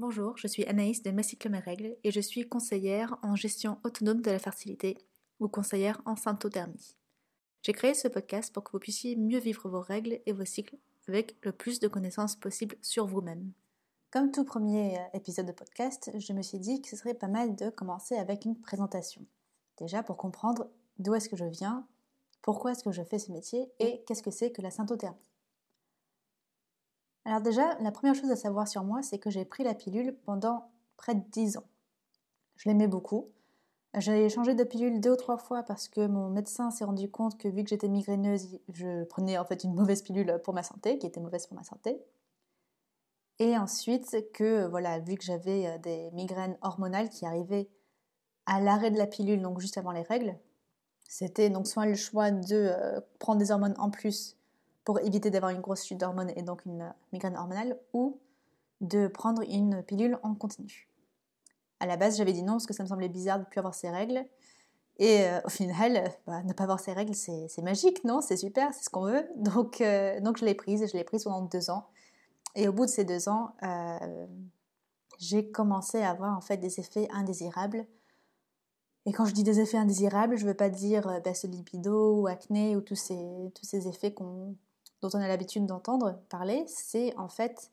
Bonjour, je suis Anaïs de Mes mes règles et je suis conseillère en gestion autonome de la fertilité ou conseillère en symptothermie. J'ai créé ce podcast pour que vous puissiez mieux vivre vos règles et vos cycles avec le plus de connaissances possible sur vous-même. Comme tout premier euh, épisode de podcast, je me suis dit que ce serait pas mal de commencer avec une présentation. Déjà pour comprendre d'où est-ce que je viens, pourquoi est-ce que je fais ce métier et qu'est-ce que c'est que la symptothermie. Alors déjà, la première chose à savoir sur moi, c'est que j'ai pris la pilule pendant près de 10 ans. Je l'aimais beaucoup. J'ai changé de pilule deux ou trois fois parce que mon médecin s'est rendu compte que vu que j'étais migraineuse, je prenais en fait une mauvaise pilule pour ma santé, qui était mauvaise pour ma santé. Et ensuite que voilà, vu que j'avais euh, des migraines hormonales qui arrivaient à l'arrêt de la pilule, donc juste avant les règles, c'était donc soit le choix de euh, prendre des hormones en plus pour éviter d'avoir une grosse chute d'hormones et donc une migraine hormonale, ou de prendre une pilule en continu. À la base, j'avais dit non parce que ça me semblait bizarre de ne plus avoir ces règles. Et euh, au final, bah, ne pas avoir ces règles, c'est magique, non? C'est super, c'est ce qu'on veut. Donc, euh, donc je l'ai prise et je l'ai prise pendant deux ans. Et au bout de ces deux ans, euh, j'ai commencé à avoir en fait des effets indésirables. Et quand je dis des effets indésirables, je ne veux pas dire baisse lipido ou acné ou tous ces, tous ces effets qu'on dont on a l'habitude d'entendre parler, c'est en fait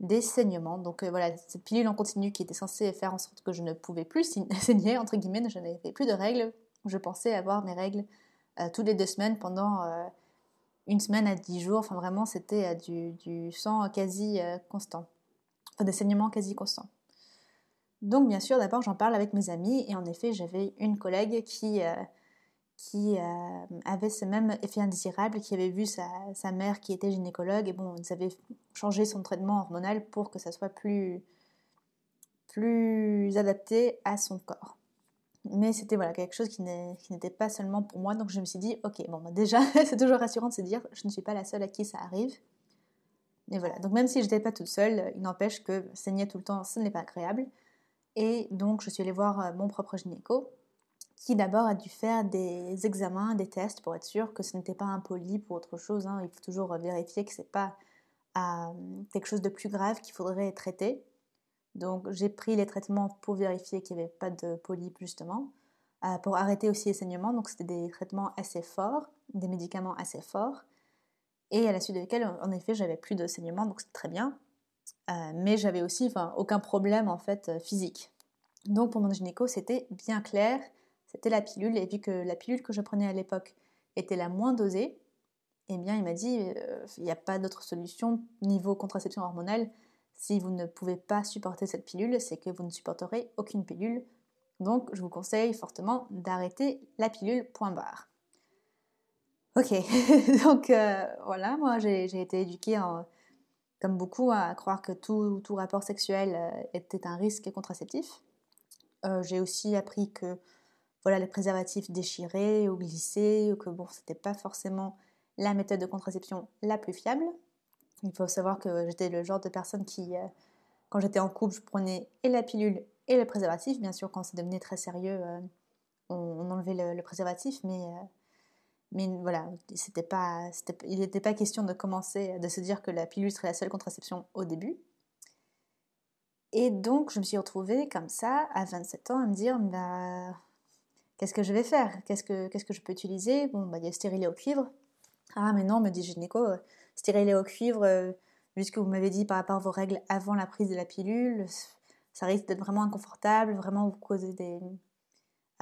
des saignements. Donc euh, voilà, cette pilule en continu qui était censée faire en sorte que je ne pouvais plus saigner, entre guillemets, je n'avais plus de règles. Je pensais avoir mes règles euh, toutes les deux semaines pendant euh, une semaine à dix jours. Enfin vraiment, c'était du, du, sang quasi constant. Enfin des saignements quasi constants. Donc bien sûr, d'abord j'en parle avec mes amis et en effet j'avais une collègue qui qui euh, avait ce même effet indésirable, qui avait vu sa, sa, mère qui était gynécologue, et bon, ils avaient changé son traitement hormonal pour que ça soit plus, plus adapté à son corps. Mais c'était voilà, quelque chose qui n'était pas seulement pour moi, donc je me suis dit, ok, bon, bah, déjà, c'est toujours rassurant de se dire, je ne suis pas la seule à qui ça arrive. Et voilà, donc même si je n'étais pas toute seule, il n'empêche que saigner tout le temps, ce n'est pas agréable. Et donc, je suis allée voir euh, mon propre gynéco, qui d'abord a dû faire des examens, des tests pour être sûr que ce n'était pas un polype ou autre chose. Hein. Il faut toujours vérifier que ce n'est pas euh, quelque chose de plus grave qu'il faudrait traiter. Donc j'ai pris les traitements pour vérifier qu'il n'y avait pas de polype justement, euh, pour arrêter aussi les saignements. Donc c'était des traitements assez forts, des médicaments assez forts, et à la suite desquels en effet j'avais plus de saignements, donc c'était très bien. Euh, mais j'avais aussi aucun problème en fait physique. Donc pour mon gynéco c'était bien clair c'était la pilule. Et vu que la pilule que je prenais à l'époque était la moins dosée, eh bien, il m'a dit, euh, il n'y a pas d'autre solution niveau contraception hormonale. Si vous ne pouvez pas supporter cette pilule, c'est que vous ne supporterez aucune pilule. Donc, je vous conseille fortement d'arrêter la pilule. Ok, donc euh, voilà, moi j'ai été éduquée, comme beaucoup, à croire que tout, tout rapport sexuel euh, était un risque contraceptif. j'ai aussi appris que voilà, les préservatifs déchirés ou glissés, ou que bon, c'était pas forcément la méthode de contraception la plus fiable. Il faut savoir que j'étais le genre de personne qui, euh, quand j'étais en couple, je prenais et la pilule et le préservatif. Bien sûr, quand c'est devenu très sérieux, euh, on, enlevait le, préservatif, mais, euh, mais voilà, il n'était pas question de commencer, de se dire que la pilule serait la seule contraception au début. Et donc, je me suis retrouvée comme ça, à 27 ans, à me dire, bah, qu'est-ce que je vais faire? Qu'est-ce que, je peux utiliser? Bon, bah, il y a stérilet au cuivre. Ah, mais non, me dit gynéco, euh, stérilet au cuivre, euh, vu ce que vous m'avez dit par rapport à vos règles avant la prise de la pilule, ça risque d'être vraiment inconfortable, vraiment vous causer des,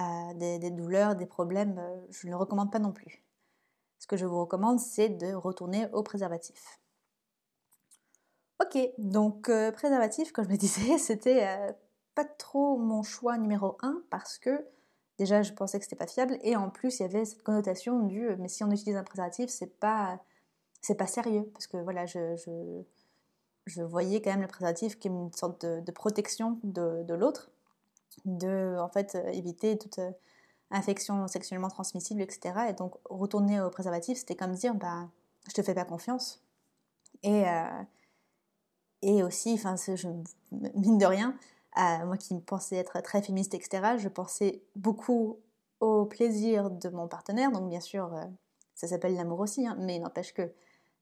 euh, douleurs, des problèmes. je ne le recommande pas non plus. Ce que je vous recommande, c'est de retourner au préservatif. Ok, donc préservatif, comme je me disais, c'était pas trop mon choix numéro 1 parce que déjà je pensais que c'était pas fiable. Et en plus il y avait cette connotation du mais si on utilise un préservatif c'est pas c'est pas sérieux. Parce que voilà je, je, voyais quand même le préservatif comme une sorte de, protection de, l'autre de en fait éviter toute euh, infection sexuellement transmissible etc et donc retourner au préservatif c'était comme dire bah je te fais pas confiance. Et euh, et aussi enfin je mine de rien moi qui pensais être très féministe, etc., je pensais beaucoup au plaisir de mon partenaire. Donc bien sûr, euh, ça s'appelle l'amour aussi, hein, mais n'empêche que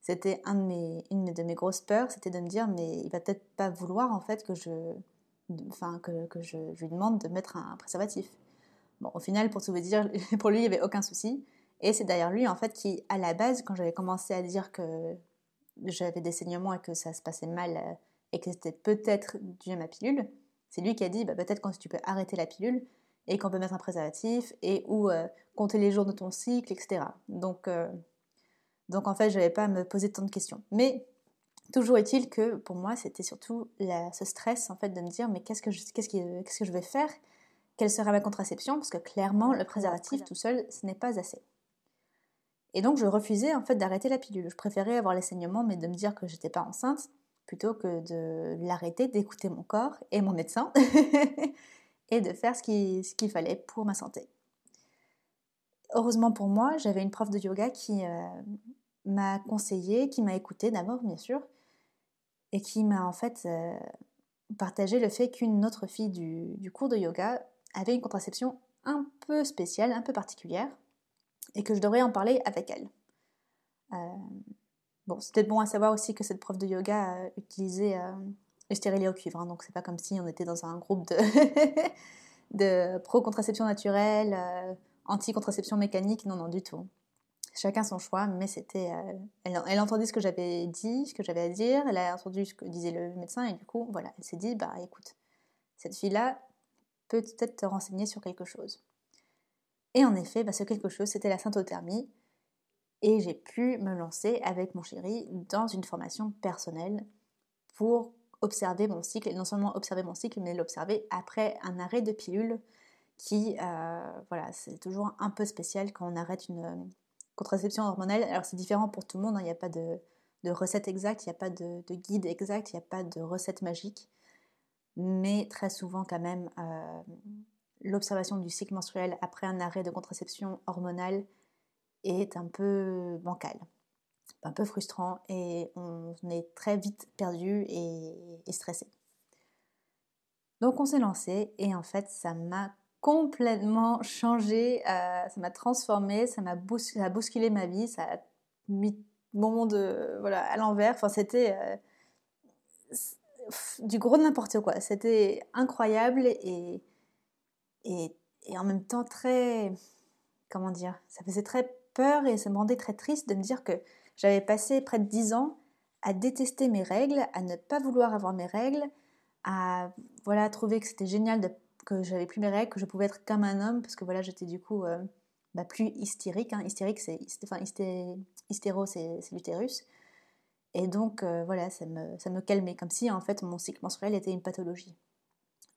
c'était une de mes grosses peurs, c'était de me dire mais il va peut-être pas vouloir en fait que je, enfin que je, lui demande de mettre un préservatif. Bon, au final, pour tout vous dire, pour lui, il n'y avait aucun souci. Et c'est d'ailleurs lui, en fait, qui, à la base, quand j'avais commencé à dire que j'avais des saignements et que ça se passait mal euh, et que c'était peut-être dû à ma pilule, c'est lui qui a dit bah, peut-être quand tu peux arrêter la pilule et qu'on peut mettre un préservatif et ou euh, compter les jours de ton cycle, etc. Donc, euh, donc en fait, je n'avais pas à me poser tant de questions. Mais toujours est-il que pour moi, c'était surtout ce stress en fait de me dire mais qu'est-ce que je, qu'est-ce qu'est-ce que je vais faire? Quelle sera ma contraception? Parce que clairement, le préservatif tout seul, ce n'est pas assez. Et donc je refusais en fait d'arrêter la pilule. Je préférais avoir les saignements, mais de me dire que j'étais pas enceinte, plutôt que de l'arrêter, d'écouter mon corps et mon médecin, et de faire ce qu'il fallait pour ma santé. Heureusement pour moi, j'avais une prof de yoga qui euh, m'a conseillé, qui m'a écouté d'abord bien sûr, et qui m'a en fait euh, partagé le fait qu'une autre fille du, cours de yoga avait une contraception un peu spéciale, un peu particulière, et que je devrais en parler avec elle. Euh, bon, c'est peut-être bon à savoir aussi que cette prof de yoga euh, utilisait euh, le stérilet au cuivre, hein, donc c'est pas comme si on était dans un groupe de, de pro-contraception naturelle, anti-contraception mécanique, non, non, du tout. Chacun son choix, mais c'était. elle, elle entendait ce que j'avais dit, ce que j'avais à dire, elle a entendu ce que disait le médecin, et du coup, voilà, elle s'est dit, bah écoute, cette fille-là peut peut-être te renseigner sur quelque chose. Et en effet, bah, ce quelque chose, c'était la syntothermie. Et j'ai pu me lancer avec mon chéri dans une formation personnelle pour observer mon cycle, et non seulement observer mon cycle, mais l'observer après un arrêt de pilule qui, euh, voilà, c'est toujours un peu spécial quand on arrête une euh, contraception hormonale. Alors c'est différent pour tout le monde, hein. il n'y a pas de, recette exacte, il n'y a pas de, guide exact, il n'y a pas de recette magique. Mais très souvent quand même, euh, l'observation du cycle menstruel après un arrêt de contraception hormonale est un peu bancal, un peu frustrant et on est très vite perdu et, stressé. Donc on s'est lancé et en fait ça m'a complètement changé, euh, ça m'a transformé, ça m'a bousculé ma vie, ça a mis mon monde euh, voilà, à l'envers. Enfin c'était euh, du gros de n'importe quoi. C'était incroyable et et, en même temps très, comment dire, ça faisait très peur et ça me rendait très triste de me dire que j'avais passé près de dix ans à détester mes règles, à ne pas vouloir avoir mes règles, à voilà trouver que c'était génial que j'avais plus mes règles, que je pouvais être comme un homme parce que voilà j'étais du coup euh, bah, plus hystérique. Hein. Hystérique c'est enfin hystéro c'est l'utérus et donc euh, voilà ça me ça me calmait comme si en fait mon cycle menstruel était une pathologie.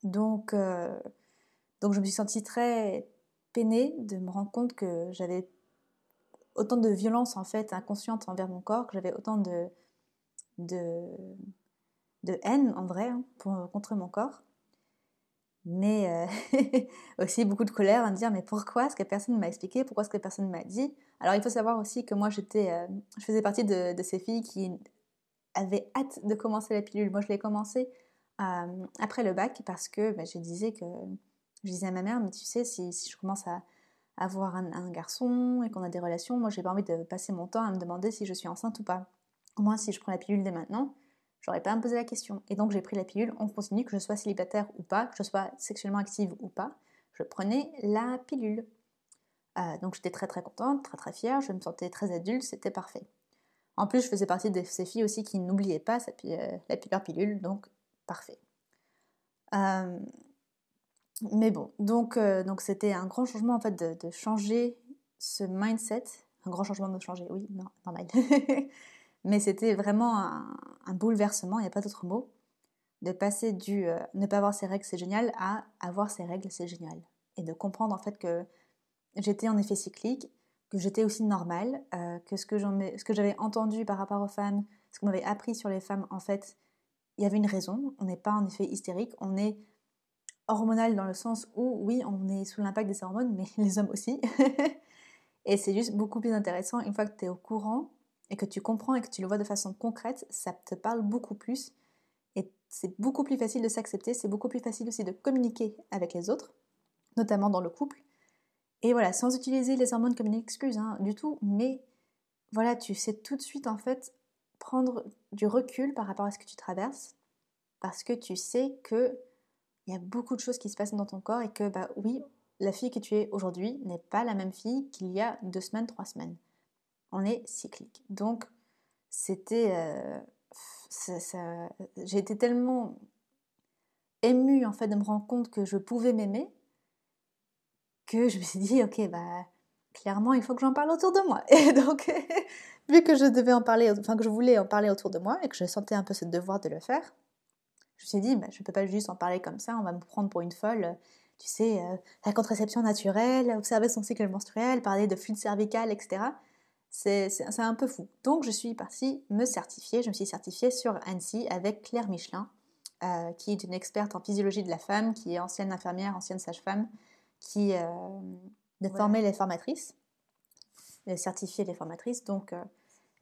Donc euh, donc je me suis sentie très peinée de me rendre compte que j'avais autant de violence en fait inconsciente envers mon corps, que j'avais autant de, de, haine en vrai hein, pour, contre mon corps. Mais euh, aussi beaucoup de colère à me dire mais pourquoi est-ce que personne ne m'a expliqué, pourquoi est-ce que personne ne m'a dit? Alors il faut savoir aussi que moi euh, je faisais partie de, ces filles qui avaient hâte de commencer la pilule. Moi je l'ai commencé euh, après le bac parce que bah, je disais que je disais à ma mère, mais tu sais, si, je commence à avoir un, garçon et qu'on a des relations, moi j'ai pas envie de passer mon temps à me demander si je suis enceinte ou pas. Au moins, si je prends la pilule dès maintenant, j'aurais pas à me poser la question. Et donc j'ai pris la pilule, on continue, que je sois célibataire ou pas, que je sois sexuellement active ou pas, je prenais la pilule. Euh, donc j'étais très très contente, très très fière, je me sentais très adulte, c'était parfait. En plus, je faisais partie de ces filles aussi qui n'oubliaient pas euh, la pilule, donc parfait. Euh, mais bon, donc euh, donc c'était un grand changement en fait de, changer ce mindset, un grand changement de changer, oui, non, normal. Mais c'était vraiment un, bouleversement, il n'y a pas d'autre mot, de passer du euh, ne pas avoir ses règles c'est génial à avoir ses règles c'est génial. Et de comprendre en fait que j'étais en effet cyclique, que j'étais aussi normale, euh, que ce que j'avais entendu par rapport aux femmes, ce qu'on m'avait appris sur les femmes, en fait, il y avait une raison. On n'est pas en effet hystérique, on est hormonal dans le sens où, oui, on est sous l'impact des hormones, mais les hommes aussi. et c'est juste beaucoup plus intéressant une fois que tu es au courant et que tu comprends et que tu le vois de façon concrète, ça te parle beaucoup plus. Et c'est beaucoup plus facile de s'accepter, c'est beaucoup plus facile aussi de communiquer avec les autres, notamment dans le couple. Et voilà, sans utiliser les hormones comme une excuse hein, du tout, mais voilà, tu sais tout de suite en fait prendre du recul par rapport à ce que tu traverses parce que tu sais que il y a beaucoup de choses qui se passent dans ton corps et que bah oui, la fille que tu es aujourd'hui n'est pas la même fille qu'il y a deux semaines, trois semaines. On est cyclique. Donc c'était euh, j'ai été tellement émue en fait de me rendre compte que je pouvais m'aimer que je me suis dit ok bah clairement il faut que j'en parle autour de moi et donc vu que je devais en parler enfin que je voulais en parler autour de moi et que je sentais un peu ce devoir de le faire je me suis dit bah, je ne peux pas juste en parler comme ça on va me prendre pour une folle tu sais euh, la contraception naturelle observer son cycle menstruel parler de fluide cervical etc c'est un peu fou. Donc je suis partie me certifier. Je me suis certifiée sur Annecy avec Claire Michelin, euh, qui est une experte en physiologie de la femme, qui est ancienne infirmière, ancienne sage-femme, qui euh, de former les formatrices, de certifier les formatrices. Donc euh,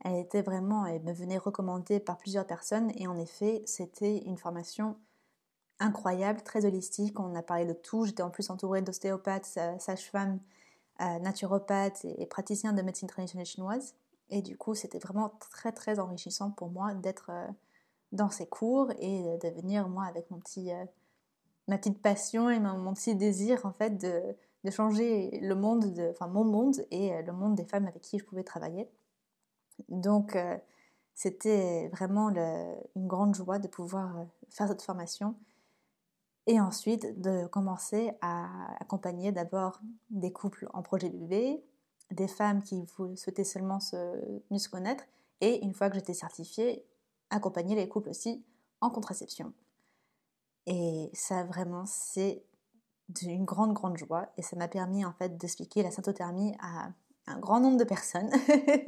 elle était vraiment, elle me venait recommandée par plusieurs personnes. Et en effet, c'était une formation incroyable, très holistique. On a parlé de tout. J'étais en plus entourée d'ostéopathes, sages-femmes naturopathe et, praticien de médecine traditionnelle chinoise. Et du coup, c'était vraiment très très enrichissant pour moi d'être euh, dans ces cours et de venir moi avec mon petit, euh, ma petite passion et mon, petit désir en fait de, changer le monde, de, enfin mon monde et euh, le monde des femmes avec qui je pouvais travailler. Donc c'était vraiment une grande joie de pouvoir faire cette formation et ensuite de commencer à accompagner d'abord des couples en projet bébé, des femmes qui souhaitaient seulement se, mieux se connaître, et une fois que j'étais certifiée, accompagner les couples aussi en contraception. Et ça vraiment, c'est d'une grande, grande joie, et ça m'a permis en fait d'expliquer la syntothermie à un grand nombre de personnes.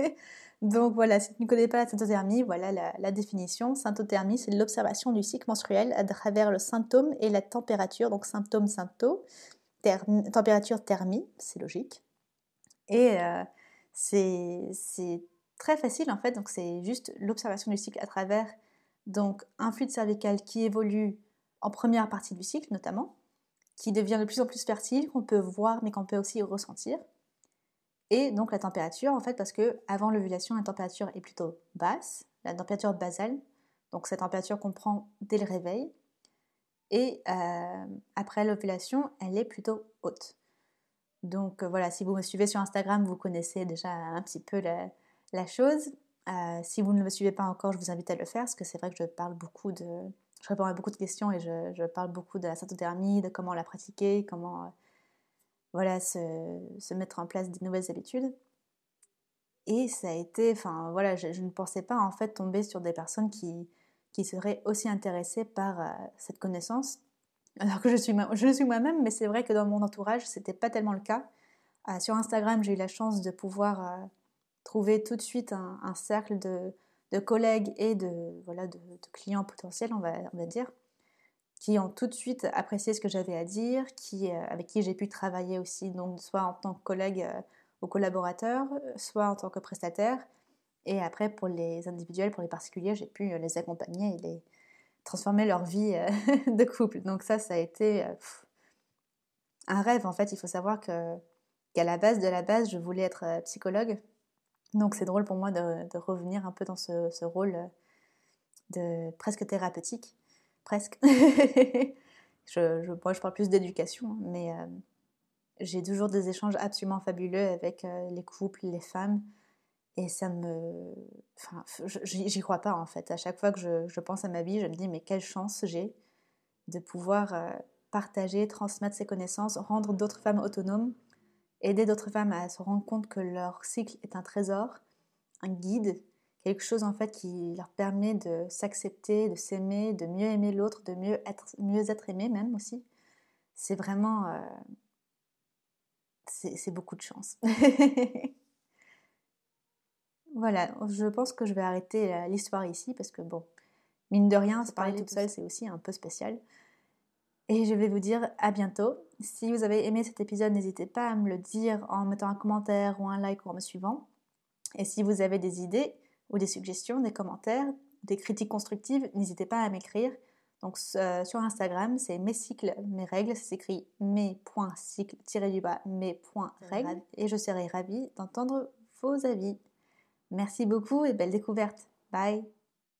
Donc voilà, si tu ne connais pas la syntothermie, voilà la, définition. Syntothermie, c'est l'observation du cycle menstruel à travers le symptôme et la température. Donc symptôme, symptôme, température, thermie, c'est logique. Et euh, c'est très facile en fait, donc c'est juste l'observation du cycle à travers donc un fluide cervical qui évolue en première partie du cycle notamment, qui devient de plus en plus fertile, qu'on peut voir mais qu'on peut aussi ressentir. Et donc la température, en fait, parce que avant l'ovulation, la température est plutôt basse, la température basale. Donc cette température qu'on prend dès le réveil. Et euh, après l'ovulation, elle est plutôt haute. Donc euh, voilà, si vous me suivez sur Instagram, vous connaissez déjà un petit peu la, chose. Euh, si vous ne me suivez pas encore, je vous invite à le faire, parce que c'est vrai que je parle beaucoup de... Je réponds à beaucoup de questions et je, parle beaucoup de la syntothermie, de comment la pratiquer, comment voilà, se, mettre en place des nouvelles habitudes. Et ça a été, enfin voilà, je, ne pensais pas en fait tomber sur des personnes qui, qui seraient aussi intéressées par euh, cette connaissance. Alors que je suis, je suis moi-même, mais c'est vrai que dans mon entourage, c'était pas tellement le cas. Euh, sur Instagram, j'ai eu la chance de pouvoir euh, trouver tout de suite un, cercle de, de, collègues et de, voilà, de, clients potentiels, on va, on va dire, qui ont tout de suite apprécié ce que j'avais à dire, qui, euh, avec qui j'ai pu travailler aussi, donc soit en tant que collègue euh, ou collaborateur, soit en tant que prestataire. Et après, pour les individuels, pour les particuliers, j'ai pu euh, les accompagner et les transformer leur vie de couple. Donc ça, ça a été un rêve. En fait, il faut savoir que qu'à la base de la base, je voulais être psychologue. Donc c'est drôle pour moi de, revenir un peu dans ce, ce rôle de presque thérapeutique presque. je, moi, je parle plus d'éducation, hein, mais euh, j'ai toujours des échanges absolument fabuleux avec euh, les couples, les femmes. Et ça me. Enfin, j'y crois pas en fait. À chaque fois que je, pense à ma vie, je me dis, mais quelle chance j'ai de pouvoir euh, partager, transmettre ces connaissances, rendre d'autres femmes autonomes, aider d'autres femmes à se rendre compte que leur cycle est un trésor, un guide quelque chose en fait qui leur permet de s'accepter, de s'aimer, de mieux aimer l'autre, de mieux être, mieux être aimé même aussi. C'est vraiment... Euh, c'est beaucoup de chance. voilà, je pense que je vais arrêter euh, l'histoire ici parce que bon, mine de rien, se parler toute seule, c'est aussi un peu spécial. Et je vais vous dire à bientôt. Si vous avez aimé cet épisode, n'hésitez pas à me le dire en mettant un commentaire ou un like ou en me suivant. Et si vous avez des idées, ou des suggestions, des commentaires, des critiques constructives, n'hésitez pas à m'écrire. Donc euh, sur Instagram, c'est mes cycles, mes règles, ça s'écrit mes.cycles, tiré du bas, mes.règles, et je serai ravie d'entendre vos avis. Merci beaucoup et belle découverte. Bye